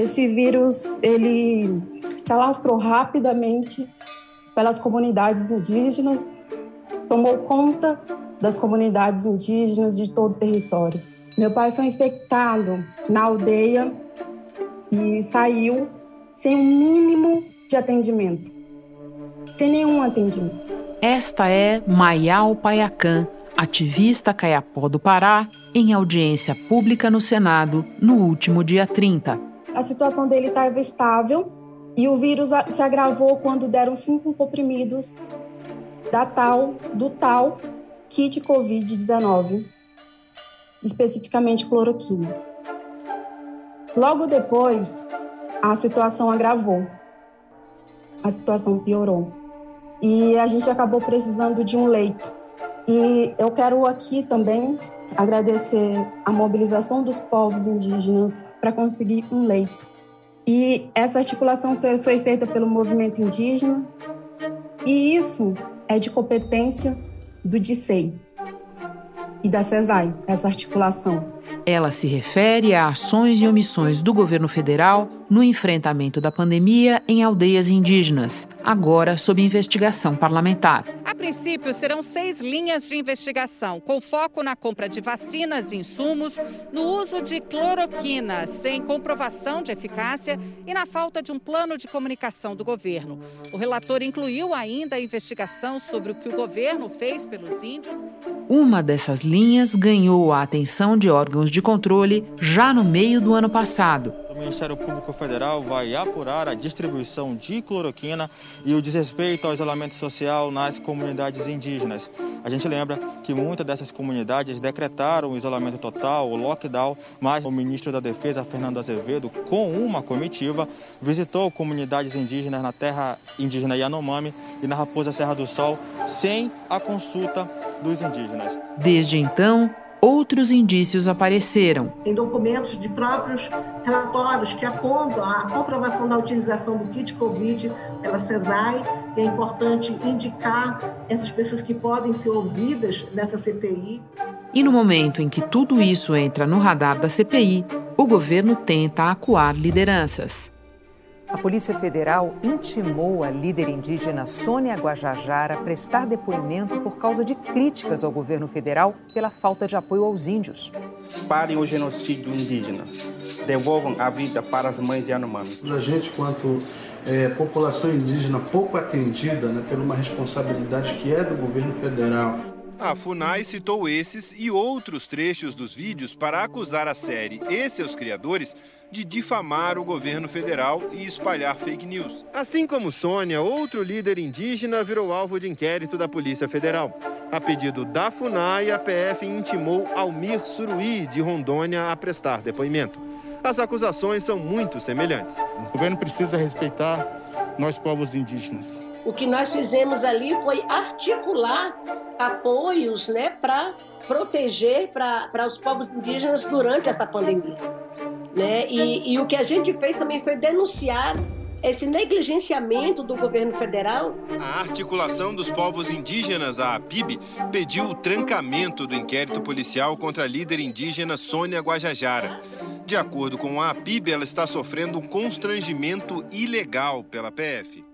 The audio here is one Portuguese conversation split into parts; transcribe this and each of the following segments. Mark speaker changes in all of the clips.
Speaker 1: esse vírus ele se alastrou rapidamente pelas comunidades indígenas, tomou conta das comunidades indígenas de todo o território. Meu pai foi infectado na aldeia e saiu sem um mínimo de atendimento, sem nenhum atendimento.
Speaker 2: Esta é Maial Paiacan, ativista caiapó do Pará, em audiência pública no Senado no último dia 30.
Speaker 1: A situação dele estava estável e o vírus se agravou quando deram cinco comprimidos da tal, do tal kit Covid-19, especificamente cloroquina. Logo depois, a situação agravou, a situação piorou e a gente acabou precisando de um leito. E eu quero aqui também agradecer a mobilização dos povos indígenas para conseguir um leito. E essa articulação foi, foi feita pelo movimento indígena, e isso é de competência do DICEI e da CESAI, essa articulação.
Speaker 2: Ela se refere a ações e omissões do governo federal no enfrentamento da pandemia em aldeias indígenas, agora sob investigação parlamentar.
Speaker 3: A princípio, serão seis linhas de investigação, com foco na compra de vacinas e insumos, no uso de cloroquina sem comprovação de eficácia e na falta de um plano de comunicação do governo. O relator incluiu ainda a investigação sobre o que o governo fez pelos índios.
Speaker 2: Uma dessas linhas ganhou a atenção de órgãos de controle já no meio do ano passado.
Speaker 4: Ministério Público Federal vai apurar a distribuição de cloroquina e o desrespeito ao isolamento social nas comunidades indígenas. A gente lembra que muitas dessas comunidades decretaram o isolamento total, o lockdown, mas o ministro da Defesa, Fernando Azevedo, com uma comitiva, visitou comunidades indígenas na terra indígena Yanomami e na Raposa Serra do Sol sem a consulta dos indígenas.
Speaker 2: Desde então, outros indícios apareceram.
Speaker 5: Tem documentos de próprios relatórios que apontam a comprovação da utilização do kit Covid pela CESAI. E é importante indicar essas pessoas que podem ser ouvidas nessa CPI.
Speaker 2: E no momento em que tudo isso entra no radar da CPI, o governo tenta acuar lideranças.
Speaker 6: A Polícia Federal intimou a líder indígena Sônia Guajajara a prestar depoimento por causa de críticas ao governo federal pela falta de apoio aos índios.
Speaker 7: Parem o genocídio indígena. Devolvam a vida para as mães de Yanomami.
Speaker 8: A gente, quanto é, população indígena pouco atendida né, por uma responsabilidade que é do governo federal,
Speaker 9: a FUNAI citou esses e outros trechos dos vídeos para acusar a série e seus criadores de difamar o governo federal e espalhar fake news. Assim como Sônia, outro líder indígena virou alvo de inquérito da Polícia Federal. A pedido da FUNAI, a PF intimou Almir Suruí, de Rondônia, a prestar depoimento. As acusações são muito semelhantes.
Speaker 10: O governo precisa respeitar nós, povos indígenas.
Speaker 11: O que nós fizemos ali foi articular apoios né, para proteger para os povos indígenas durante essa pandemia. Né? E, e o que a gente fez também foi denunciar esse negligenciamento do governo federal.
Speaker 9: A articulação dos povos indígenas, a APIB, pediu o trancamento do inquérito policial contra a líder indígena Sônia Guajajara. De acordo com a APIB, ela está sofrendo um constrangimento ilegal pela PF.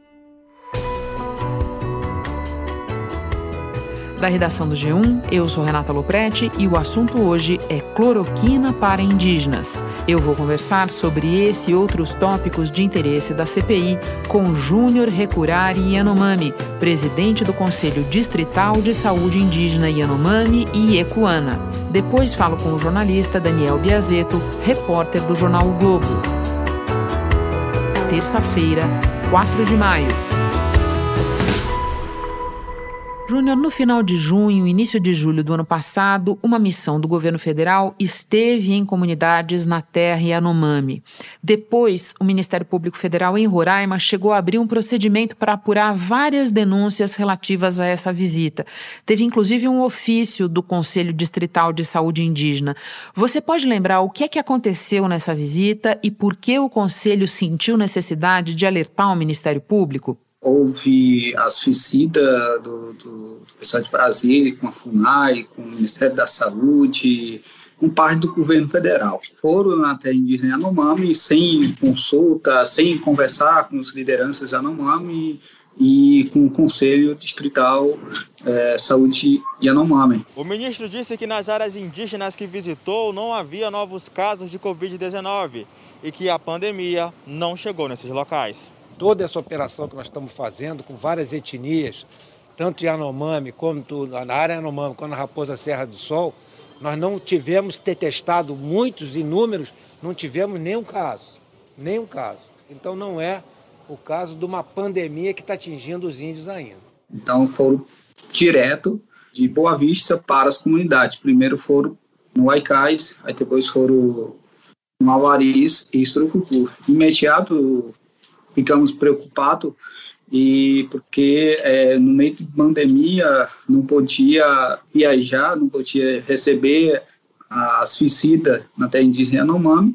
Speaker 2: Da redação do G1, eu sou Renata Loprete e o assunto hoje é cloroquina para indígenas. Eu vou conversar sobre esse e outros tópicos de interesse da CPI com Júnior Recurari Yanomami, presidente do Conselho Distrital de Saúde Indígena Yanomami e Ecuana. Depois falo com o jornalista Daniel Biazeto, repórter do jornal o Globo. Terça-feira, 4 de maio. Júnior, no final de junho, início de julho do ano passado, uma missão do governo federal esteve em comunidades na terra Yanomami. Depois, o Ministério Público Federal em Roraima chegou a abrir um procedimento para apurar várias denúncias relativas a essa visita. Teve inclusive um ofício do Conselho Distrital de Saúde Indígena. Você pode lembrar o que é que aconteceu nessa visita e por que o Conselho sentiu necessidade de alertar o Ministério Público?
Speaker 12: Houve a suicida do, do, do pessoal de Brasília com a FUNAI, com o Ministério da Saúde, um parte do governo federal. Foram terra indígena Yanomami sem consulta, sem conversar com os lideranças Yanomami e com o Conselho Distrital é, Saúde Yanomami.
Speaker 4: O ministro disse que nas áreas indígenas que visitou não havia novos casos de Covid-19 e que a pandemia não chegou nesses locais.
Speaker 13: Toda essa operação que nós estamos fazendo com várias etnias, tanto Yanomami como na área Yanomami, como na Raposa Serra do Sol, nós não tivemos ter testado muitos inúmeros, não tivemos nenhum caso, nenhum caso. Então não é o caso de uma pandemia que está atingindo os índios ainda.
Speaker 12: Então foram direto de Boa Vista para as comunidades. Primeiro foram no Aicais, aí depois foram no Avaris e Surucucu. Imediato ficamos preocupados e porque é, no meio de pandemia não podia viajar, não podia receber as visitas na terra indígena Yanomami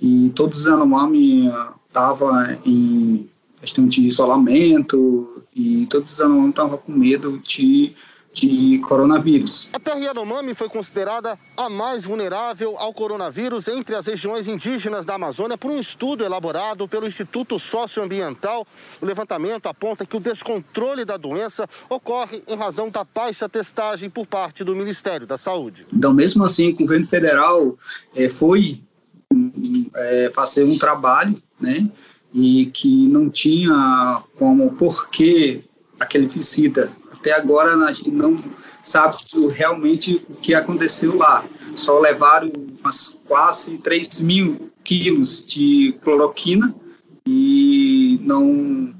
Speaker 12: e todos os Yanomami estavam em questão de isolamento e todos os Yanomami estavam com medo de de coronavírus.
Speaker 14: A terra Yanomami foi considerada a mais vulnerável ao coronavírus entre as regiões indígenas da Amazônia por um estudo elaborado pelo Instituto Socioambiental. O levantamento aponta que o descontrole da doença ocorre em razão da baixa testagem por parte do Ministério da Saúde.
Speaker 12: Então, mesmo assim, o governo federal é, foi é, fazer um trabalho, né, e que não tinha como porquê aquele visita até agora a gente não sabe realmente o que aconteceu lá. Só levaram umas quase 3 mil quilos de cloroquina e não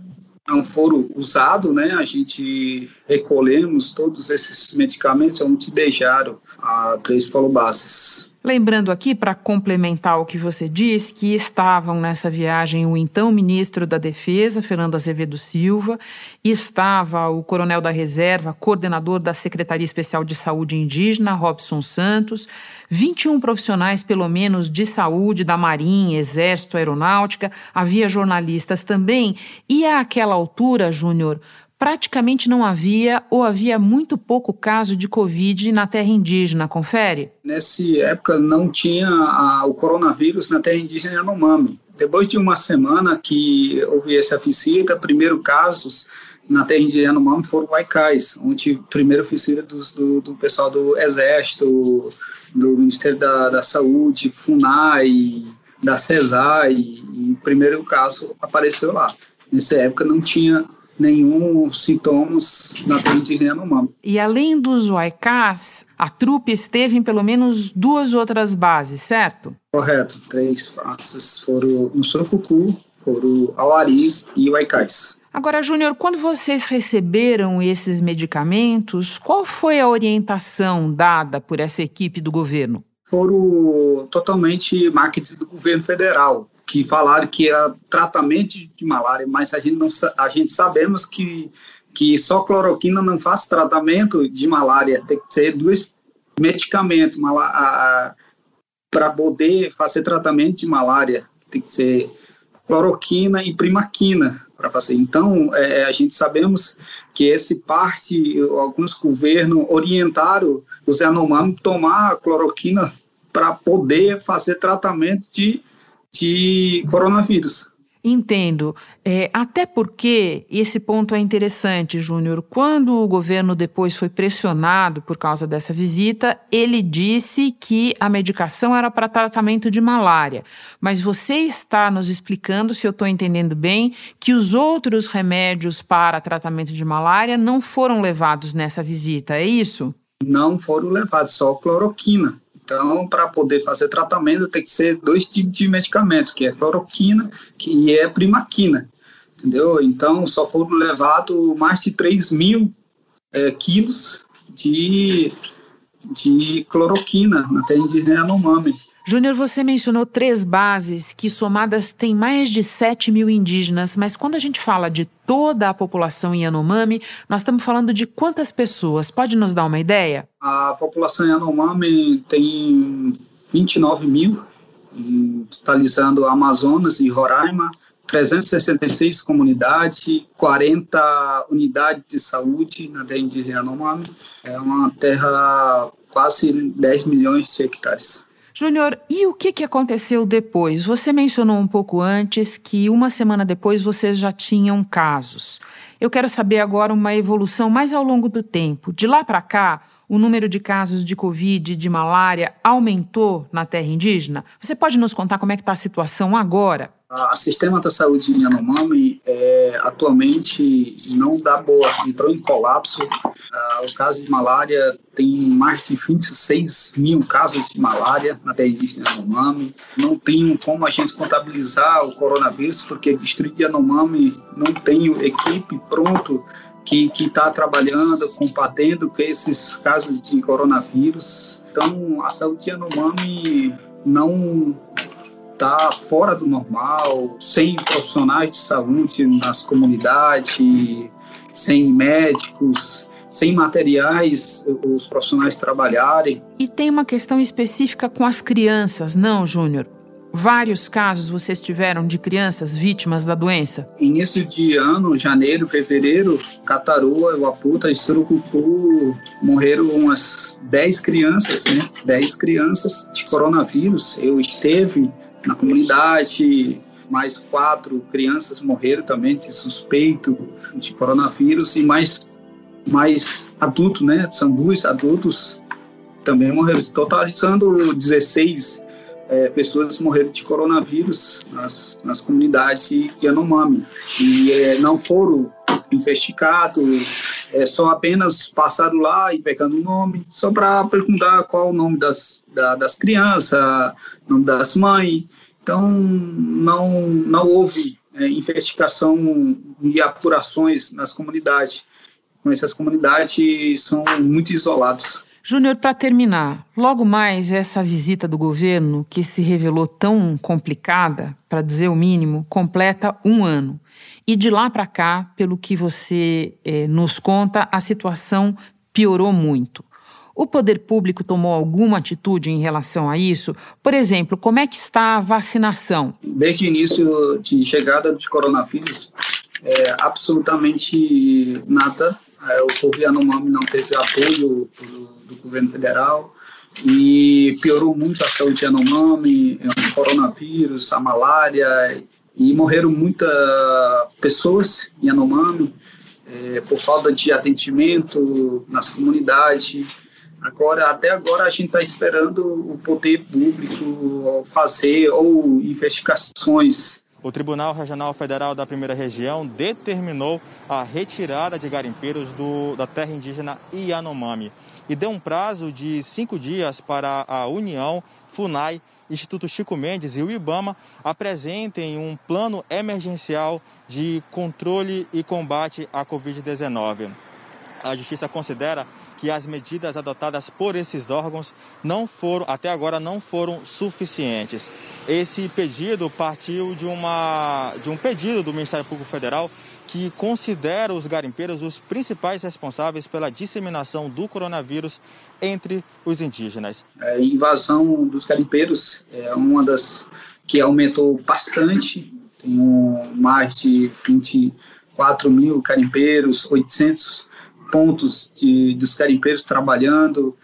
Speaker 12: não foram usados, né? A gente recolhemos todos esses medicamentos onde deixaram a três falobases.
Speaker 2: Lembrando aqui, para complementar o que você diz, que estavam nessa viagem o então ministro da Defesa, Fernando Azevedo Silva, estava o coronel da Reserva, coordenador da Secretaria Especial de Saúde Indígena, Robson Santos, 21 profissionais, pelo menos, de saúde da Marinha, Exército, Aeronáutica, havia jornalistas também, e àquela altura, Júnior, praticamente não havia ou havia muito pouco caso de Covid na terra indígena, confere?
Speaker 12: Nessa época não tinha a, o coronavírus na terra indígena Yanomami. Depois de uma semana que houve essa visita, primeiro casos na terra indígena Yanomami foram Waikais, onde primeiro visita do, do pessoal do Exército, do Ministério da, da Saúde, FUNAI, da CESAI, e o primeiro caso apareceu lá. Nessa época não tinha nenhum sintomas na tendinite Yanomami.
Speaker 2: E além dos Waikás, a trupe esteve em pelo menos duas outras bases, certo?
Speaker 12: Correto, três bases foram no Surucucu, foram Auaris e Waikás.
Speaker 2: Agora, Júnior, quando vocês receberam esses medicamentos, qual foi a orientação dada por essa equipe do governo?
Speaker 12: Foram totalmente marketing do governo federal que falaram que era tratamento de malária, mas a gente não a gente sabemos que que só cloroquina não faz tratamento de malária, tem que ser dois medicamentos para poder fazer tratamento de malária, tem que ser cloroquina e primaquina para fazer. Então, é, a gente sabemos que esse parte, alguns governos orientaram os Yanomami tomar cloroquina para poder fazer tratamento de de coronavírus.
Speaker 2: Entendo. É, até porque esse ponto é interessante, Júnior. Quando o governo depois foi pressionado por causa dessa visita, ele disse que a medicação era para tratamento de malária. Mas você está nos explicando, se eu estou entendendo bem, que os outros remédios para tratamento de malária não foram levados nessa visita, é isso?
Speaker 12: Não foram levados, só cloroquina. Então, para poder fazer tratamento, tem que ser dois tipos de medicamento, que é cloroquina que é primaquina, entendeu? Então, só foram levados mais de 3 mil é, quilos de, de cloroquina na terra indígena Yanomami.
Speaker 2: Júnior, você mencionou três bases que somadas têm mais de 7 mil indígenas, mas quando a gente fala de toda a população Yanomami, nós estamos falando de quantas pessoas? Pode nos dar uma ideia?
Speaker 12: A população Yanomami tem 29 mil, totalizando Amazonas e Roraima, 366 comunidades, 40 unidades de saúde na terra indígena Yanomami. É uma terra quase 10 milhões de hectares.
Speaker 2: Júnior, e o que, que aconteceu depois? Você mencionou um pouco antes que uma semana depois vocês já tinham casos. Eu quero saber agora uma evolução mais ao longo do tempo. De lá para cá, o número de casos de Covid, de malária, aumentou na terra indígena? Você pode nos contar como é que está a situação agora?
Speaker 12: O sistema da saúde em Yanomami é, atualmente não dá boa, entrou em colapso. Ah, o caso de malária tem mais de 26 mil casos de malária na terra indígena Yanomami. Não tem como a gente contabilizar o coronavírus, porque o distrito de Yanomami não tem equipe pronto que está trabalhando, combatendo com esses casos de coronavírus. Então, a saúde de Yanomami não está fora do normal, sem profissionais de saúde nas comunidades, sem médicos, sem materiais os profissionais trabalharem.
Speaker 2: E tem uma questão específica com as crianças, não, Júnior? Vários casos vocês tiveram de crianças vítimas da doença?
Speaker 12: Início de ano, janeiro, fevereiro, Catarua, Uaputa e Surucucu morreram umas 10 crianças, né? 10 crianças de coronavírus. Eu esteve na comunidade. Mais quatro crianças morreram também de suspeito de coronavírus e mais, mais adultos, né? São dois adultos também morreram, totalizando 16 é, pessoas morreram de coronavírus nas, nas comunidades de Yanomami. E é, não foram investigados, é, só apenas passaram lá e pegando o nome, só para perguntar qual o nome das, da, das crianças, nome das mães. Então, não, não houve é, investigação e apurações nas comunidades. Essas comunidades são muito isoladas.
Speaker 2: Júnior, para terminar, logo mais essa visita do governo, que se revelou tão complicada, para dizer o mínimo, completa um ano. E de lá para cá, pelo que você eh, nos conta, a situação piorou muito. O poder público tomou alguma atitude em relação a isso? Por exemplo, como é que está a vacinação?
Speaker 12: Desde o início de chegada de coronavírus, é, absolutamente nada. É, o povo Yanomami não teve apoio do, governo federal e piorou muito a saúde de Yanomami, é, o coronavírus, a malária e morreram muitas pessoas em Yanomami é, por falta de atendimento nas comunidades Agora, até agora a gente está esperando o poder público fazer ou investigações.
Speaker 4: O Tribunal Regional Federal da Primeira Região determinou a retirada de garimpeiros do, da terra indígena Yanomami e deu um prazo de cinco dias para a União, FUNAI, Instituto Chico Mendes e o IBAMA apresentem um plano emergencial de controle e combate à Covid-19. A Justiça considera que as medidas adotadas por esses órgãos não foram, até agora, não foram suficientes. Esse pedido partiu de, uma, de um pedido do Ministério Público Federal que considera os garimpeiros os principais responsáveis pela disseminação do coronavírus entre os indígenas.
Speaker 12: A invasão dos garimpeiros é uma das que aumentou bastante, tem mais de 24 mil garimpeiros, 800 pontos de, dos carimpeiros trabalhando,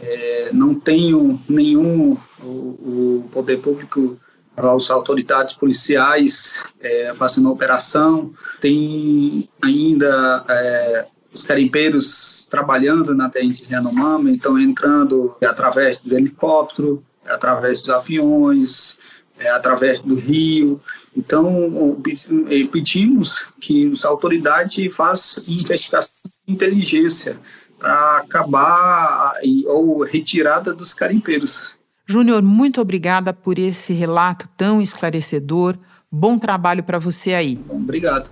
Speaker 12: é, não tenho nenhum o, o, poder público, as autoridades policiais é, fazendo operação, tem ainda é, os carimpeiros trabalhando na terra de Yanomami, então entrando através do helicóptero, através dos aviões, é, através do rio. Então, pedimos que as autoridades façam investigação inteligência para acabar ou retirada dos carimpeiros.
Speaker 2: Júnior, muito obrigada por esse relato tão esclarecedor. Bom trabalho para você aí.
Speaker 12: Obrigado.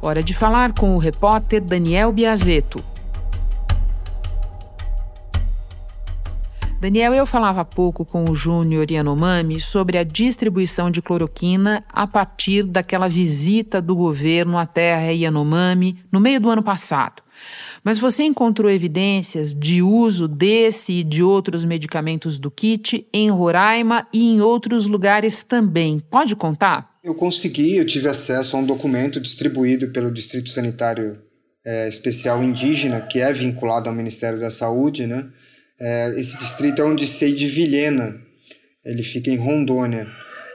Speaker 2: Hora de falar com o repórter Daniel Biazeto. Daniel, eu falava há pouco com o Júnior Yanomami sobre a distribuição de cloroquina a partir daquela visita do governo à terra Yanomami no meio do ano passado. Mas você encontrou evidências de uso desse e de outros medicamentos do kit em Roraima e em outros lugares também. Pode contar?
Speaker 15: Eu consegui, eu tive acesso a um documento distribuído pelo Distrito Sanitário é, especial indígena, que é vinculado ao Ministério da Saúde, né? É, esse distrito é um distrito de Vilhena, ele fica em Rondônia.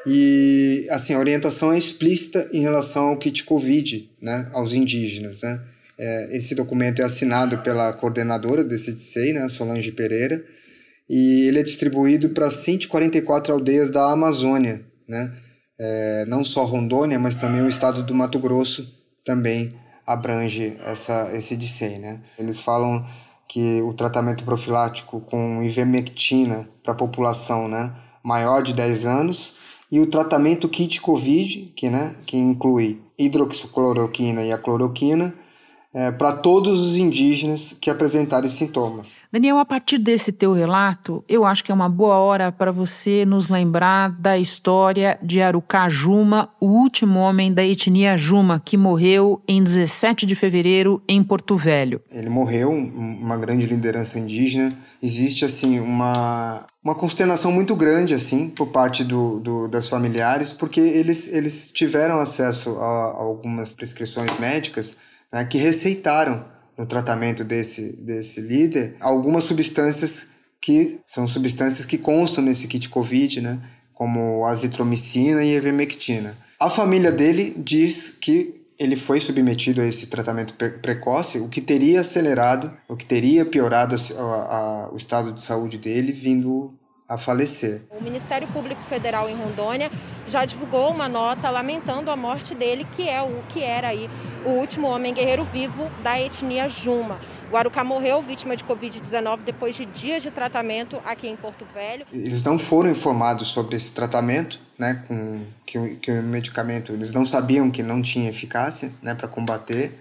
Speaker 15: E assim, a orientação é explícita em relação ao kit Covid, né, aos indígenas, né? É, esse documento é assinado pela coordenadora desse DCEI, né, Solange Pereira, e ele é distribuído para 144 aldeias da Amazônia, né? É, não só Rondônia, mas também o estado do Mato Grosso também abrange essa, esse DCEI, né? Eles falam que o tratamento profilático com ivermectina para a população né, maior de 10 anos e o tratamento kit COVID, que, né, que inclui hidroxicloroquina e a cloroquina, é, para todos os indígenas que apresentarem sintomas.
Speaker 2: Daniel, a partir desse teu relato, eu acho que é uma boa hora para você nos lembrar da história de Arucá Juma, o último homem da etnia Juma, que morreu em 17 de fevereiro em Porto Velho.
Speaker 15: Ele morreu, uma grande liderança indígena. Existe, assim, uma, uma consternação muito grande, assim, por parte do, do das familiares, porque eles, eles tiveram acesso a, a algumas prescrições médicas né, que receitaram no tratamento desse, desse líder algumas substâncias que são substâncias que constam nesse kit COVID, né, como azitromicina e ivermectina. A família dele diz que ele foi submetido a esse tratamento precoce, o que teria acelerado, o que teria piorado a, a, o estado de saúde dele, vindo a falecer.
Speaker 16: O Ministério Público Federal em Rondônia já divulgou uma nota lamentando a morte dele, que é o que era aí o último homem guerreiro vivo da etnia Juma. Guarucá morreu vítima de Covid-19 depois de dias de tratamento aqui em Porto Velho.
Speaker 15: Eles não foram informados sobre esse tratamento, né, com que, que o medicamento, eles não sabiam que não tinha eficácia, né, para combater.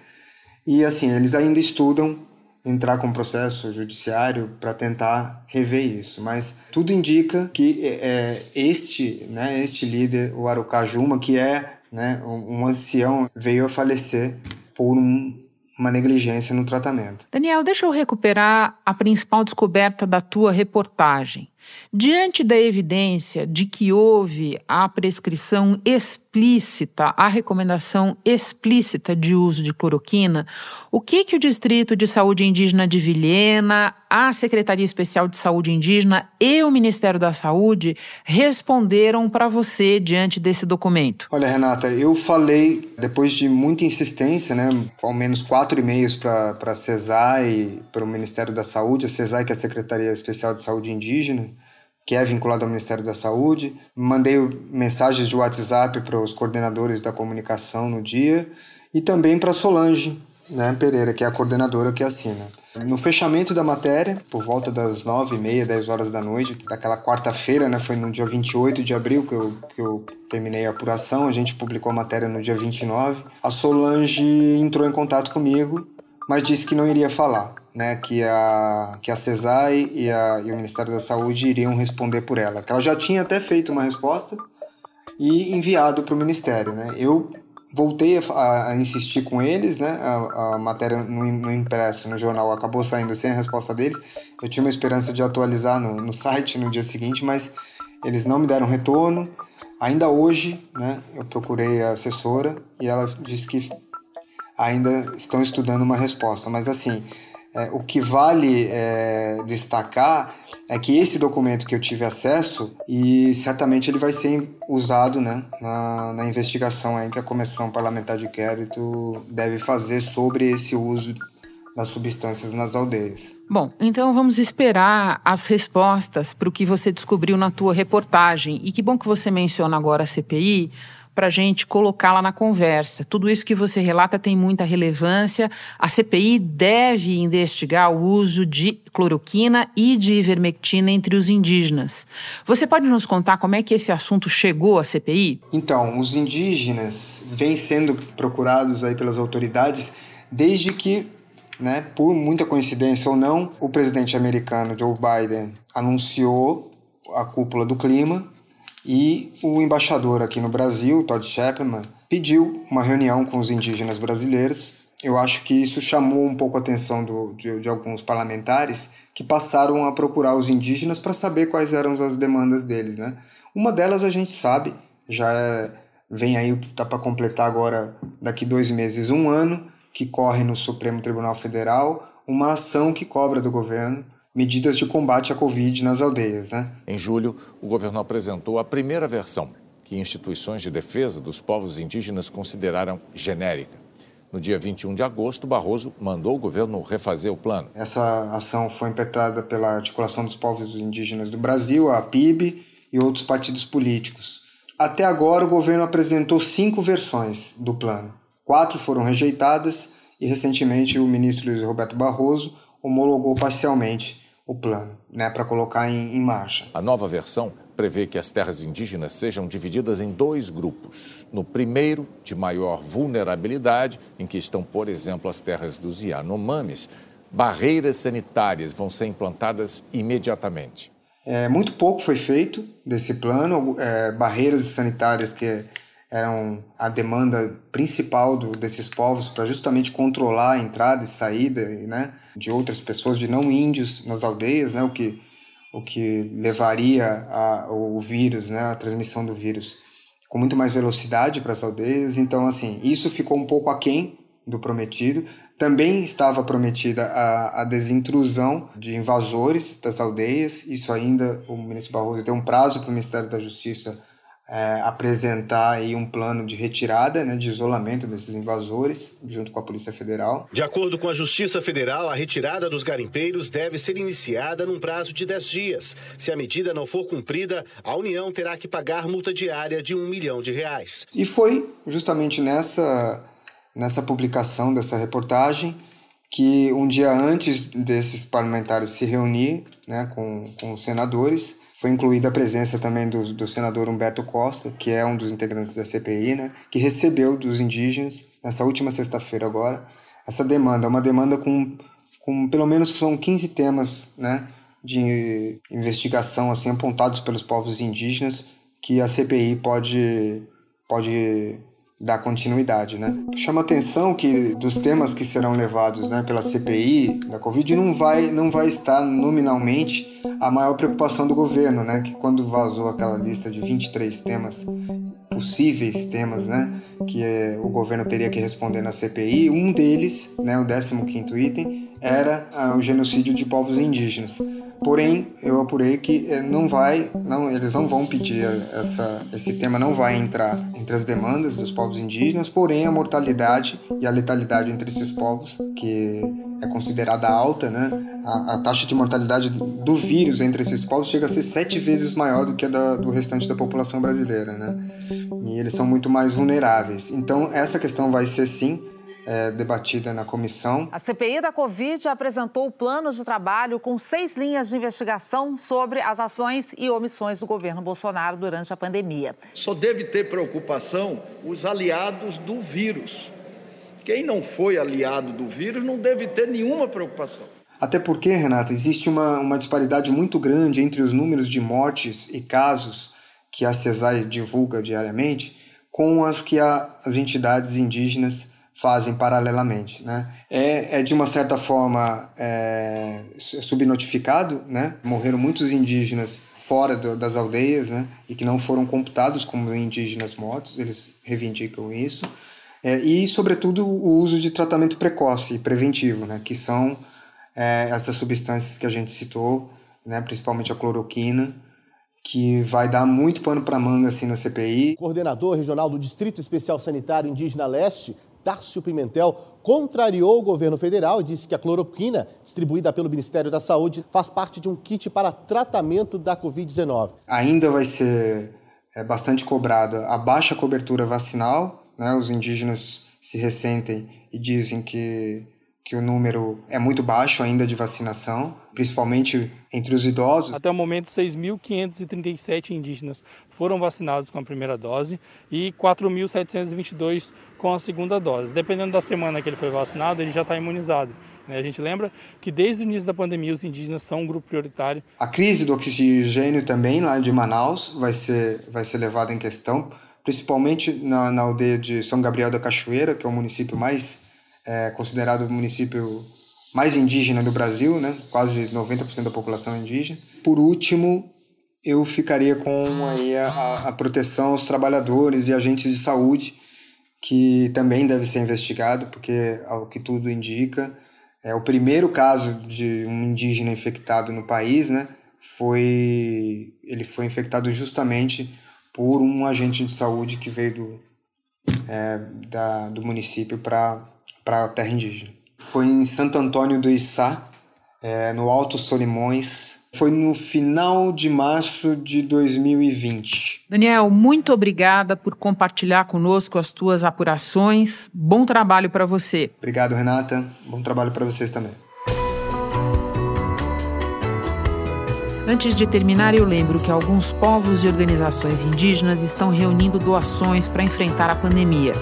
Speaker 15: E assim, eles ainda estudam entrar com processo judiciário para tentar rever isso, mas tudo indica que é, é, este, né, este líder, o Arucá Juma, que é né, um ancião, veio a falecer por um, uma negligência no tratamento.
Speaker 2: Daniel, deixa eu recuperar a principal descoberta da tua reportagem. Diante da evidência de que houve a prescrição explícita, a recomendação explícita de uso de cloroquina, o que que o Distrito de Saúde Indígena de Vilhena, a Secretaria Especial de Saúde Indígena e o Ministério da Saúde responderam para você diante desse documento?
Speaker 15: Olha, Renata, eu falei, depois de muita insistência, né, ao menos quatro e-mails para a CESAI, para o Ministério da Saúde, a CESAI que é a Secretaria Especial de Saúde Indígena, que é vinculado ao Ministério da Saúde. Mandei mensagens de WhatsApp para os coordenadores da comunicação no dia e também para Solange né, Pereira, que é a coordenadora que assina. No fechamento da matéria, por volta das 9 e meia, 10 horas da noite, daquela quarta-feira, né, foi no dia 28 de abril que eu, que eu terminei a apuração, a gente publicou a matéria no dia 29. A Solange entrou em contato comigo, mas disse que não iria falar né, que a, que a CESAI e, a, e o Ministério da Saúde iriam responder por ela. Ela já tinha até feito uma resposta e enviado para o Ministério. Né? Eu voltei a, a, insistir com eles, né? A, a matéria no, no, impresso, no jornal, acabou saindo sem a resposta deles. Eu tinha uma esperança de atualizar no, no site no dia seguinte, mas eles não me deram retorno. Ainda hoje, né? Eu procurei a assessora e ela disse que ainda estão estudando uma resposta. Mas assim, é, o que vale é, destacar é que esse documento que eu tive acesso e certamente ele vai ser usado né, na, na investigação aí que a Comissão Parlamentar de Inquérito deve fazer sobre esse uso das substâncias nas aldeias.
Speaker 2: Bom, então vamos esperar as respostas para o que você descobriu na tua reportagem. E que bom que você menciona agora a CPI, para a gente colocá-la na conversa. Tudo isso que você relata tem muita relevância. A CPI deve investigar o uso de cloroquina e de ivermectina entre os indígenas. Você pode nos contar como é que esse assunto chegou à CPI?
Speaker 15: Então, os indígenas vêm sendo procurados aí pelas autoridades desde que né, por muita coincidência ou não, o presidente americano Joe Biden anunciou a cúpula do clima e o embaixador aqui no Brasil, Todd Chapman, pediu uma reunião com os indígenas brasileiros. Eu acho que isso chamou um pouco a atenção do, de, de alguns parlamentares que passaram a procurar os indígenas para saber quais eram as demandas deles. Né? Uma delas a gente sabe, já é, vem aí, está para completar agora, daqui dois meses, um ano, que corre no Supremo Tribunal Federal uma ação que cobra do governo medidas de combate à Covid nas aldeias. Né?
Speaker 17: Em julho, o governo apresentou a primeira versão, que instituições de defesa dos povos indígenas consideraram genérica. No dia 21 de agosto, Barroso mandou o governo refazer o plano.
Speaker 15: Essa ação foi impetrada pela Articulação dos Povos Indígenas do Brasil, a PIB, e outros partidos políticos. Até agora, o governo apresentou cinco versões do plano. Quatro foram rejeitadas e, recentemente, o ministro Luiz Roberto Barroso homologou parcialmente o plano né, para colocar em, em marcha.
Speaker 17: A nova versão prevê que as terras indígenas sejam divididas em dois grupos. No primeiro, de maior vulnerabilidade, em que estão, por exemplo, as terras dos Yanomamis, barreiras sanitárias vão ser implantadas imediatamente.
Speaker 15: É, muito pouco foi feito desse plano, é, barreiras sanitárias que eram a demanda principal do, desses povos para justamente controlar a entrada e saída né, de outras pessoas, de não índios nas aldeias, né, o, que, o que levaria a, o vírus, né, a transmissão do vírus com muito mais velocidade para as aldeias. Então, assim, isso ficou um pouco aquém do prometido. Também estava prometida a, a desintrusão de invasores das aldeias. Isso ainda o ministro Barroso deu um prazo para o Ministério da Justiça é, apresentar aí um plano de retirada, né, de isolamento desses invasores, junto com a Polícia Federal.
Speaker 18: De acordo com a Justiça Federal, a retirada dos garimpeiros deve ser iniciada num prazo de 10 dias. Se a medida não for cumprida, a União terá que pagar multa diária de um milhão de reais.
Speaker 15: E foi justamente nessa nessa publicação dessa reportagem que um dia antes desses parlamentares se reunir né, com, com os senadores, foi incluída a presença também do, do senador Humberto Costa, que é um dos integrantes da CPI, né, que recebeu dos indígenas, nessa última sexta-feira agora, essa demanda, uma demanda com, com pelo menos são 15 temas né, de investigação assim apontados pelos povos indígenas que a CPI pode, pode dar continuidade, né? Chama atenção que dos temas que serão levados, né, pela CPI da Covid não vai não vai estar nominalmente a maior preocupação do governo, né, que quando vazou aquela lista de 23 temas possíveis temas, né, que é, o governo teria que responder na CPI, um deles, né, o 15º item, era ah, o genocídio de povos indígenas. Porém, eu apurei que eh, não vai, não, eles não vão pedir essa, esse tema não vai entrar entre as demandas dos povos indígenas, porém a mortalidade e a letalidade entre esses povos, que é considerada alta, né? A, a taxa de mortalidade do vírus entre esses povos chega a ser sete vezes maior do que a da, do restante da população brasileira, né? E eles são muito mais vulneráveis. Então, essa questão vai ser sim é, debatida na comissão.
Speaker 19: A CPI da Covid apresentou o plano de trabalho com seis linhas de investigação sobre as ações e omissões do governo Bolsonaro durante a pandemia.
Speaker 20: Só deve ter preocupação os aliados do vírus. Quem não foi aliado do vírus não deve ter nenhuma preocupação.
Speaker 15: Até porque, Renata, existe uma, uma disparidade muito grande entre os números de mortes e casos que a CESAI divulga diariamente com as que a, as entidades indígenas fazem paralelamente. Né? É, é de uma certa forma é, subnotificado, né? morreram muitos indígenas fora do, das aldeias né? e que não foram computados como indígenas mortos, eles reivindicam isso. É, e, sobretudo, o uso de tratamento precoce e preventivo, né? que são é, essas substâncias que a gente citou, né? principalmente a cloroquina, que vai dar muito pano para manga assim na CPI.
Speaker 21: Coordenador regional do Distrito Especial Sanitário Indígena Leste, Tárcio Pimentel, contrariou o governo federal e disse que a cloroquina, distribuída pelo Ministério da Saúde, faz parte de um kit para tratamento da Covid-19.
Speaker 15: Ainda vai ser é, bastante cobrada a baixa cobertura vacinal, né? os indígenas se ressentem e dizem que que o número é muito baixo ainda de vacinação, principalmente entre os idosos.
Speaker 22: Até o momento, 6.537 indígenas foram vacinados com a primeira dose e 4.722 com a segunda dose. Dependendo da semana que ele foi vacinado, ele já está imunizado. Né? A gente lembra que desde o início da pandemia os indígenas são um grupo prioritário.
Speaker 15: A crise do oxigênio também lá de Manaus vai ser, vai ser levada em questão, principalmente na, na aldeia de São Gabriel da Cachoeira, que é o município mais é considerado o município mais indígena do Brasil, né? quase 90% da população é indígena. Por último, eu ficaria com aí a, a proteção aos trabalhadores e agentes de saúde que também deve ser investigado, porque, ao que tudo indica, é o primeiro caso de um indígena infectado no país, né? Foi ele foi infectado justamente por um agente de saúde que veio do, é, da, do município para a terra indígena. Foi em Santo Antônio do Içá, é, no Alto Solimões, foi no final de março de 2020.
Speaker 2: Daniel, muito obrigada por compartilhar conosco as tuas apurações. Bom trabalho para você.
Speaker 15: Obrigado, Renata. Bom trabalho para vocês também.
Speaker 2: Antes de terminar, eu lembro que alguns povos e organizações indígenas estão reunindo doações para enfrentar a pandemia.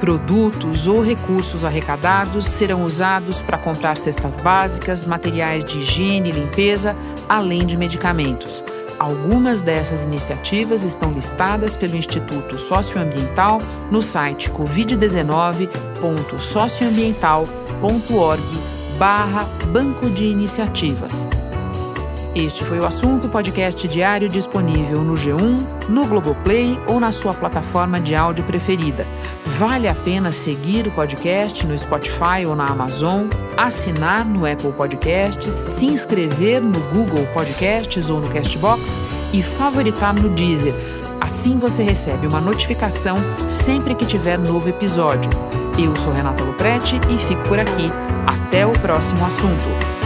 Speaker 2: Produtos ou recursos arrecadados serão usados para comprar cestas básicas, materiais de higiene e limpeza, além de medicamentos. Algumas dessas iniciativas estão listadas pelo Instituto Socioambiental no site covid19.socioambiental.org barra Banco de Iniciativas. Este foi o assunto podcast diário disponível no G1, no Globoplay ou na sua plataforma de áudio preferida. Vale a pena seguir o podcast no Spotify ou na Amazon, assinar no Apple Podcasts, se inscrever no Google Podcasts ou no Castbox e favoritar no Deezer. Assim você recebe uma notificação sempre que tiver novo episódio. Eu sou Renata Loprete e fico por aqui. Até o próximo assunto.